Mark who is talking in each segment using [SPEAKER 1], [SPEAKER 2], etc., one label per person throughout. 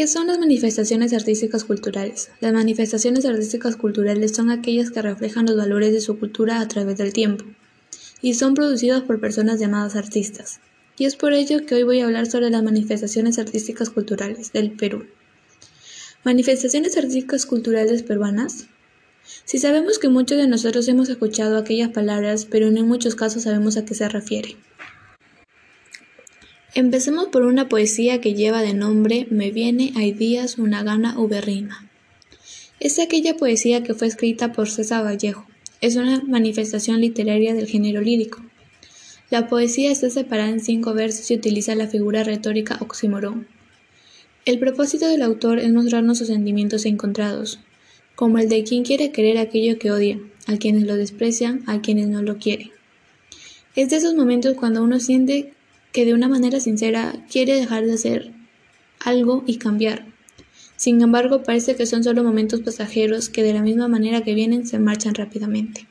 [SPEAKER 1] ¿Qué son las manifestaciones artísticas culturales? Las manifestaciones artísticas culturales son aquellas que reflejan los valores de su cultura a través del tiempo y son producidas por personas llamadas artistas. Y es por ello que hoy voy a hablar sobre las manifestaciones artísticas culturales del Perú. ¿Manifestaciones artísticas culturales peruanas? Si sabemos que muchos de nosotros hemos escuchado aquellas palabras, pero en muchos casos sabemos a qué se refiere. Empecemos por una poesía que lleva de nombre Me viene hay días una gana uberrima. Es aquella poesía que fue escrita por César Vallejo. Es una manifestación literaria del género lírico. La poesía está separada en cinco versos y utiliza la figura retórica oxímoron. El propósito del autor es mostrarnos sus sentimientos encontrados, como el de quien quiere querer aquello que odia, a quienes lo desprecian, a quienes no lo quieren. Es de esos momentos cuando uno siente que de una manera sincera quiere dejar de hacer algo y cambiar. Sin embargo, parece que son solo momentos pasajeros que de la misma manera que vienen se marchan rápidamente.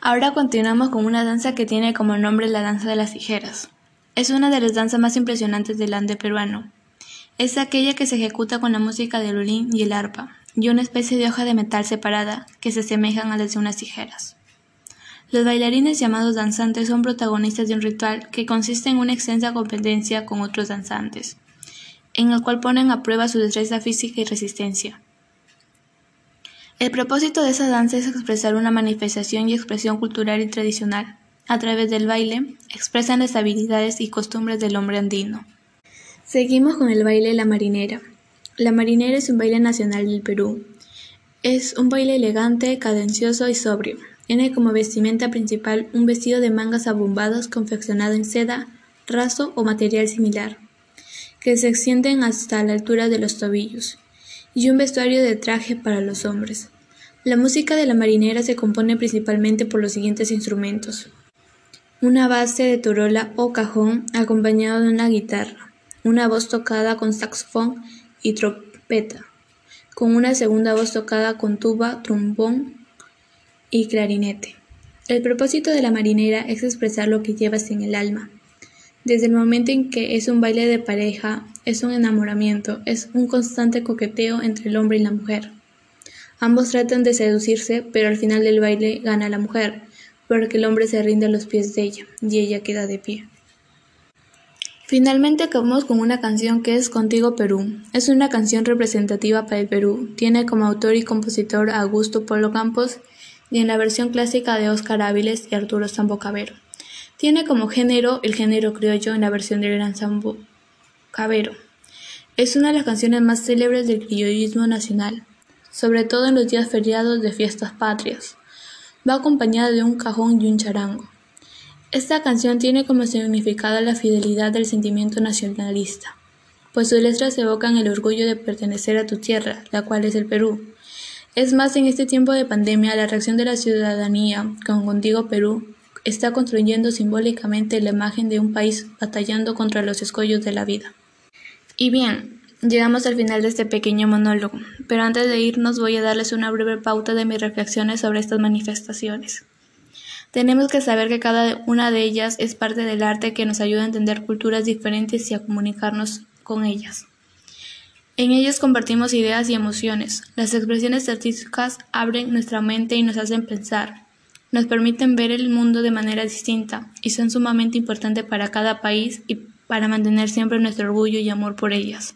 [SPEAKER 1] Ahora continuamos con una danza que tiene como nombre la danza de las tijeras. Es una de las danzas más impresionantes del ande peruano. Es aquella que se ejecuta con la música del violín y el arpa, y una especie de hoja de metal separada que se asemejan a las de unas tijeras. Los bailarines llamados danzantes son protagonistas de un ritual que consiste en una extensa competencia con otros danzantes, en el cual ponen a prueba su destreza física y resistencia. El propósito de esa danza es expresar una manifestación y expresión cultural y tradicional. A través del baile, expresan las habilidades y costumbres del hombre andino. Seguimos con el baile La Marinera. La Marinera es un baile nacional del Perú. Es un baile elegante, cadencioso y sobrio, tiene como vestimenta principal un vestido de mangas abombados confeccionado en seda, raso o material similar, que se extienden hasta la altura de los tobillos, y un vestuario de traje para los hombres. La música de la marinera se compone principalmente por los siguientes instrumentos. Una base de torola o cajón acompañado de una guitarra, una voz tocada con saxofón y trompeta, con una segunda voz tocada con tuba, trombón y clarinete. El propósito de la marinera es expresar lo que llevas en el alma. Desde el momento en que es un baile de pareja, es un enamoramiento, es un constante coqueteo entre el hombre y la mujer. Ambos tratan de seducirse, pero al final del baile gana la mujer, porque el hombre se rinde a los pies de ella y ella queda de pie. Finalmente acabamos con una canción que es Contigo Perú. Es una canción representativa para el Perú. Tiene como autor y compositor a Augusto Polo Campos y en la versión clásica de Óscar Áviles y Arturo Sambo Cabero. Tiene como género el género criollo en la versión del Gran Sambo Cabero. Es una de las canciones más célebres del criollismo nacional, sobre todo en los días feriados de fiestas patrias. Va acompañada de un cajón y un charango. Esta canción tiene como significado la fidelidad del sentimiento nacionalista, pues sus letras evocan el orgullo de pertenecer a tu tierra, la cual es el Perú, es más, en este tiempo de pandemia, la reacción de la ciudadanía con Contigo Perú está construyendo simbólicamente la imagen de un país batallando contra los escollos de la vida. Y bien, llegamos al final de este pequeño monólogo, pero antes de irnos voy a darles una breve pauta de mis reflexiones sobre estas manifestaciones. Tenemos que saber que cada una de ellas es parte del arte que nos ayuda a entender culturas diferentes y a comunicarnos con ellas. En ellos compartimos ideas y emociones. Las expresiones artísticas abren nuestra mente y nos hacen pensar. Nos permiten ver el mundo de manera distinta y son sumamente importantes para cada país y para mantener siempre nuestro orgullo y amor por ellas.